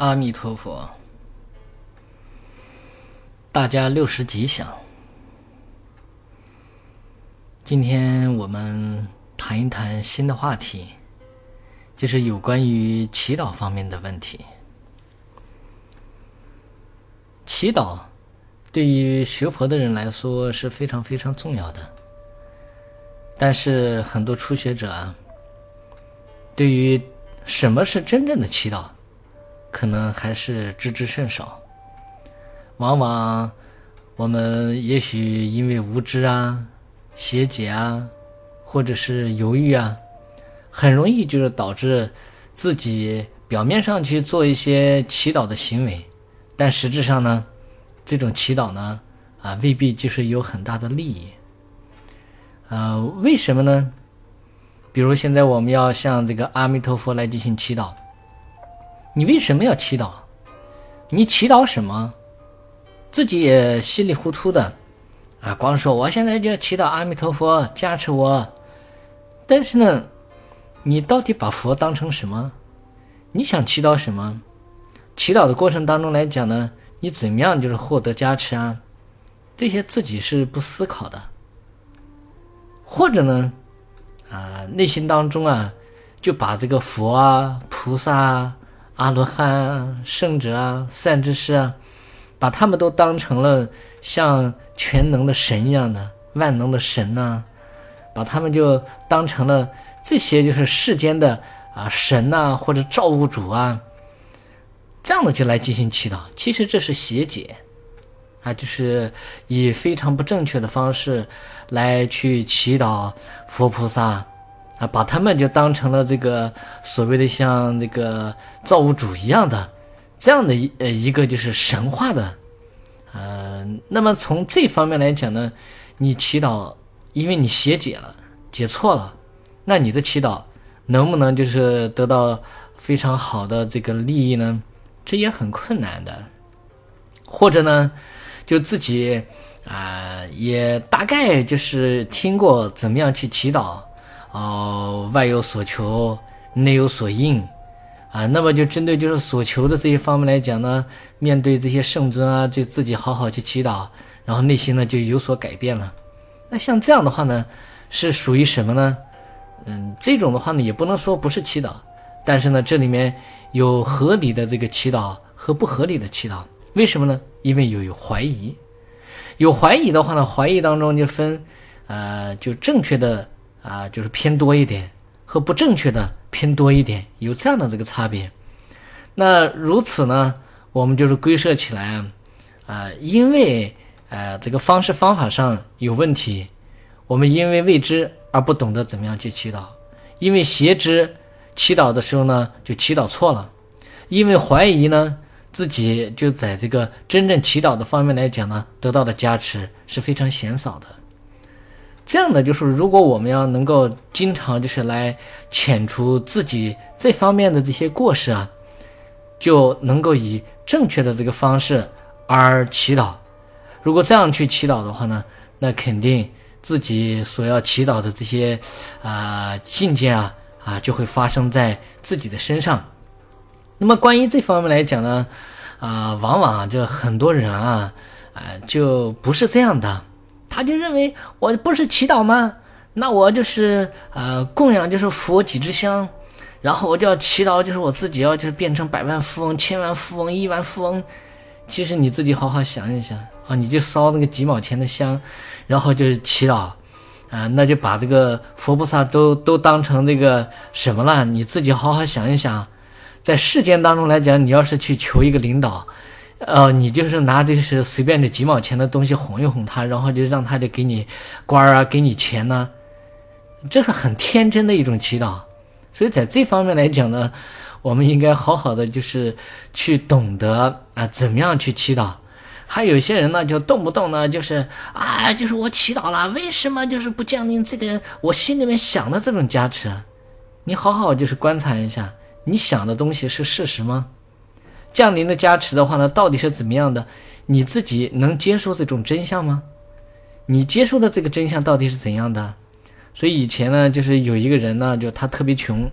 阿弥陀佛，大家六十吉祥。今天我们谈一谈新的话题，就是有关于祈祷方面的问题。祈祷对于学佛的人来说是非常非常重要的，但是很多初学者啊，对于什么是真正的祈祷？可能还是知之甚少，往往我们也许因为无知啊、邪解啊，或者是犹豫啊，很容易就是导致自己表面上去做一些祈祷的行为，但实质上呢，这种祈祷呢，啊，未必就是有很大的利益。呃，为什么呢？比如现在我们要向这个阿弥陀佛来进行祈祷。你为什么要祈祷？你祈祷什么？自己也稀里糊涂的，啊，光说我现在就要祈祷阿弥陀佛加持我。但是呢，你到底把佛当成什么？你想祈祷什么？祈祷的过程当中来讲呢，你怎么样就是获得加持啊？这些自己是不思考的，或者呢，啊，内心当中啊，就把这个佛啊、菩萨啊。阿罗汉啊、圣者啊、善知识啊，把他们都当成了像全能的神一样的万能的神呐，把他们就当成了这些就是世间的啊神呐或者造物主啊，这样的就来进行祈祷。其实这是邪解啊，就是以非常不正确的方式来去祈祷佛菩萨。啊，把他们就当成了这个所谓的像那个造物主一样的，这样的一呃一个就是神话的，呃，那么从这方面来讲呢，你祈祷，因为你写解了，解错了，那你的祈祷能不能就是得到非常好的这个利益呢？这也很困难的，或者呢，就自己啊也大概就是听过怎么样去祈祷。哦，外有所求，内有所应，啊，那么就针对就是所求的这些方面来讲呢，面对这些圣尊啊，就自己好好去祈祷，然后内心呢就有所改变了。那像这样的话呢，是属于什么呢？嗯，这种的话呢，也不能说不是祈祷，但是呢，这里面有合理的这个祈祷和不合理的祈祷。为什么呢？因为有有怀疑，有怀疑的话呢，怀疑当中就分，呃，就正确的。啊，就是偏多一点和不正确的偏多一点，有这样的这个差别。那如此呢，我们就是归设起来啊，因为呃这个方式方法上有问题，我们因为未知而不懂得怎么样去祈祷，因为邪知祈祷的时候呢就祈祷错了，因为怀疑呢自己就在这个真正祈祷的方面来讲呢得到的加持是非常鲜少的。这样的就是，如果我们要能够经常就是来遣除自己这方面的这些过失啊，就能够以正确的这个方式而祈祷。如果这样去祈祷的话呢，那肯定自己所要祈祷的这些啊境界啊啊就会发生在自己的身上。那么关于这方面来讲呢，啊，往往就很多人啊啊就不是这样的。他就认为我不是祈祷吗？那我就是呃供养就是佛几支香，然后我就要祈祷，就是我自己要就是变成百万富翁、千万富翁、亿万富翁。其实你自己好好想一想啊，你就烧那个几毛钱的香，然后就是祈祷啊，那就把这个佛菩萨都都当成这个什么了？你自己好好想一想，在世间当中来讲，你要是去求一个领导。呃，你就是拿这是随便这几毛钱的东西哄一哄他，然后就让他就给你官儿啊，给你钱呢，这是很天真的一种祈祷。所以在这方面来讲呢，我们应该好好的就是去懂得啊，怎么样去祈祷。还有些人呢，就动不动呢就是啊，就是我祈祷了，为什么就是不降临这个我心里面想的这种加持？你好好就是观察一下，你想的东西是事实吗？降临的加持的话呢，到底是怎么样的？你自己能接受这种真相吗？你接受的这个真相到底是怎样的？所以以前呢，就是有一个人呢，就他特别穷，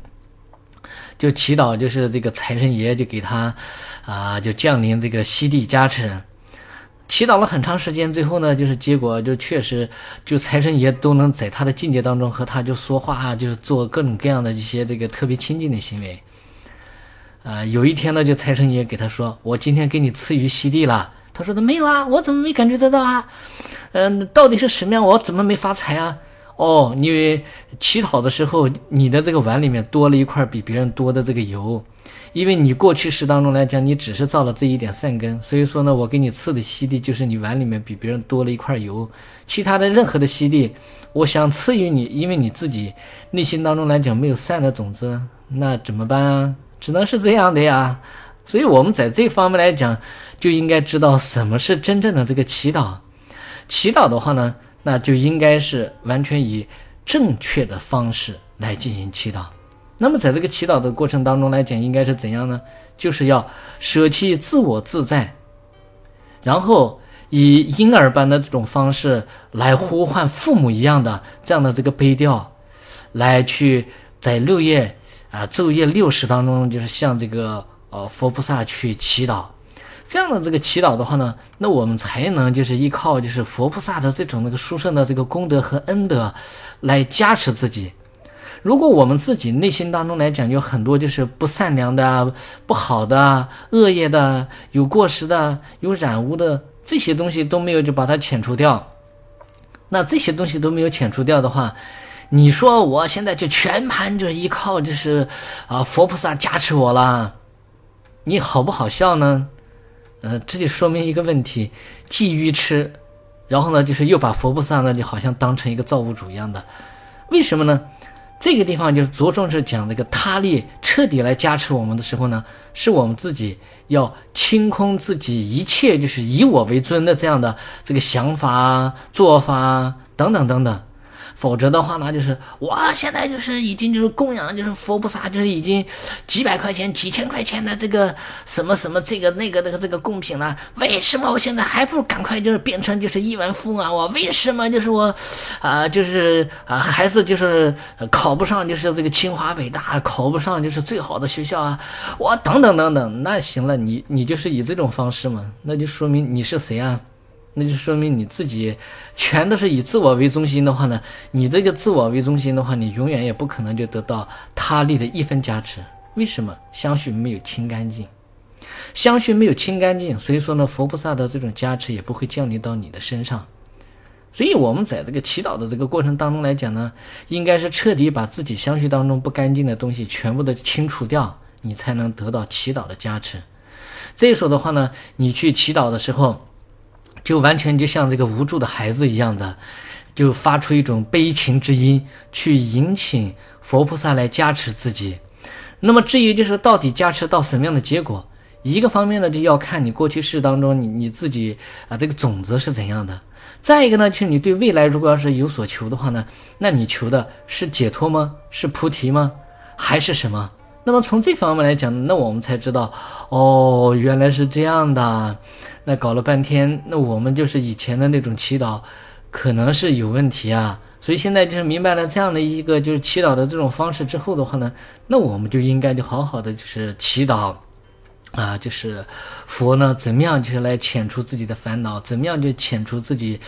就祈祷，就是这个财神爷就给他啊，就降临这个西地加持。祈祷了很长时间，最后呢，就是结果就确实，就财神爷都能在他的境界当中和他就说话，就是做各种各样的一些这个特别亲近的行为。啊，有一天呢，就财神爷给他说：“我今天给你赐予西地了。”他说的没有啊，我怎么没感觉得到啊？嗯，到底是什么样？我怎么没发财啊？哦，你乞讨的时候，你的这个碗里面多了一块比别人多的这个油。因为你过去世当中来讲，你只是造了这一点善根，所以说呢，我给你赐的西地就是你碗里面比别人多了一块油，其他的任何的西地，我想赐予你，因为你自己内心当中来讲没有善的种子，那怎么办啊？只能是这样的呀。所以我们在这方面来讲，就应该知道什么是真正的这个祈祷。祈祷的话呢，那就应该是完全以正确的方式来进行祈祷。那么，在这个祈祷的过程当中来讲，应该是怎样呢？就是要舍弃自我自在，然后以婴儿般的这种方式来呼唤父母一样的这样的这个悲调，来去在六夜啊昼夜六时当中，就是向这个呃佛菩萨去祈祷。这样的这个祈祷的话呢，那我们才能就是依靠就是佛菩萨的这种那个殊胜的这个功德和恩德来加持自己。如果我们自己内心当中来讲有很多就是不善良的、不好的、恶业的、有过失的、有染污的这些东西都没有就把它遣除掉，那这些东西都没有遣除掉的话，你说我现在就全盘就依靠就是啊佛菩萨加持我了，你好不好笑呢？呃，这就说明一个问题，既愚痴，然后呢就是又把佛菩萨呢就好像当成一个造物主一样的，为什么呢？这个地方就是着重是讲这个他力彻底来加持我们的时候呢，是我们自己要清空自己一切就是以我为尊的这样的这个想法、做法等等等等。否则的话呢，就是我现在就是已经就是供养就是佛菩萨，就是已经几百块钱、几千块钱的这个什么什么这个那个那个这个贡品了。为什么我现在还不赶快就是变成就是亿万富翁啊？我为什么就是我啊就是啊孩子就是考不上就是这个清华北大，考不上就是最好的学校啊？我等等等等，那行了，你你就是以这种方式嘛？那就说明你是谁啊？那就说明你自己全都是以自我为中心的话呢，你这个自我为中心的话，你永远也不可能就得到他力的一分加持。为什么？香薰没有清干净，香薰没有清干净，所以说呢，佛菩萨的这种加持也不会降临到你的身上。所以，我们在这个祈祷的这个过程当中来讲呢，应该是彻底把自己香薰当中不干净的东西全部的清除掉，你才能得到祈祷的加持。这时候的话呢，你去祈祷的时候。就完全就像这个无助的孩子一样的，就发出一种悲情之音，去引请佛菩萨来加持自己。那么至于就是到底加持到什么样的结果，一个方面呢，就要看你过去世当中你你自己啊这个种子是怎样的；再一个呢，就是你对未来如果要是有所求的话呢，那你求的是解脱吗？是菩提吗？还是什么？那么从这方面来讲，那我们才知道，哦，原来是这样的。那搞了半天，那我们就是以前的那种祈祷，可能是有问题啊。所以现在就是明白了这样的一个就是祈祷的这种方式之后的话呢，那我们就应该就好好的就是祈祷。啊，就是佛呢，怎么样就是来遣除自己的烦恼？怎么样就遣除自己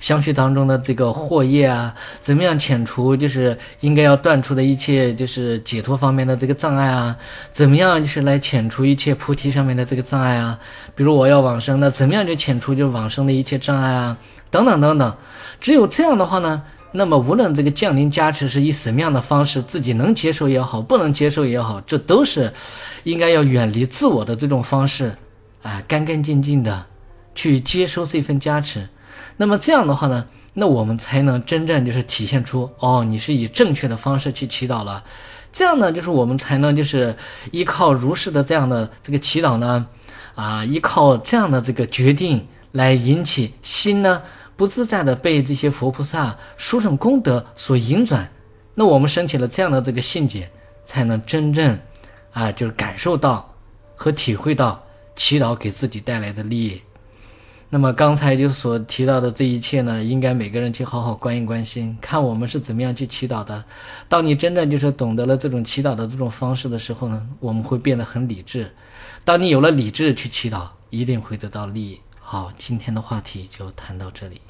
相续当中的这个惑业啊？怎么样遣除就是应该要断除的一切就是解脱方面的这个障碍啊？怎么样就是来遣除一切菩提上面的这个障碍啊？比如我要往生那，怎么样就遣除就是往生的一切障碍啊？等等等等，只有这样的话呢。那么，无论这个降临加持是以什么样的方式，自己能接受也好，不能接受也好，这都是应该要远离自我的这种方式，啊，干干净净的去接收这份加持。那么这样的话呢，那我们才能真正就是体现出，哦，你是以正确的方式去祈祷了。这样呢，就是我们才能就是依靠如是的这样的这个祈祷呢，啊，依靠这样的这个决定来引起心呢。不自在的被这些佛菩萨殊胜功德所引转，那我们升起了这样的这个信解，才能真正，啊，就是感受到和体会到祈祷给自己带来的利益。那么刚才就所提到的这一切呢，应该每个人去好好关一关心，看我们是怎么样去祈祷的。当你真正就是懂得了这种祈祷的这种方式的时候呢，我们会变得很理智。当你有了理智去祈祷，一定会得到利益。好，今天的话题就谈到这里。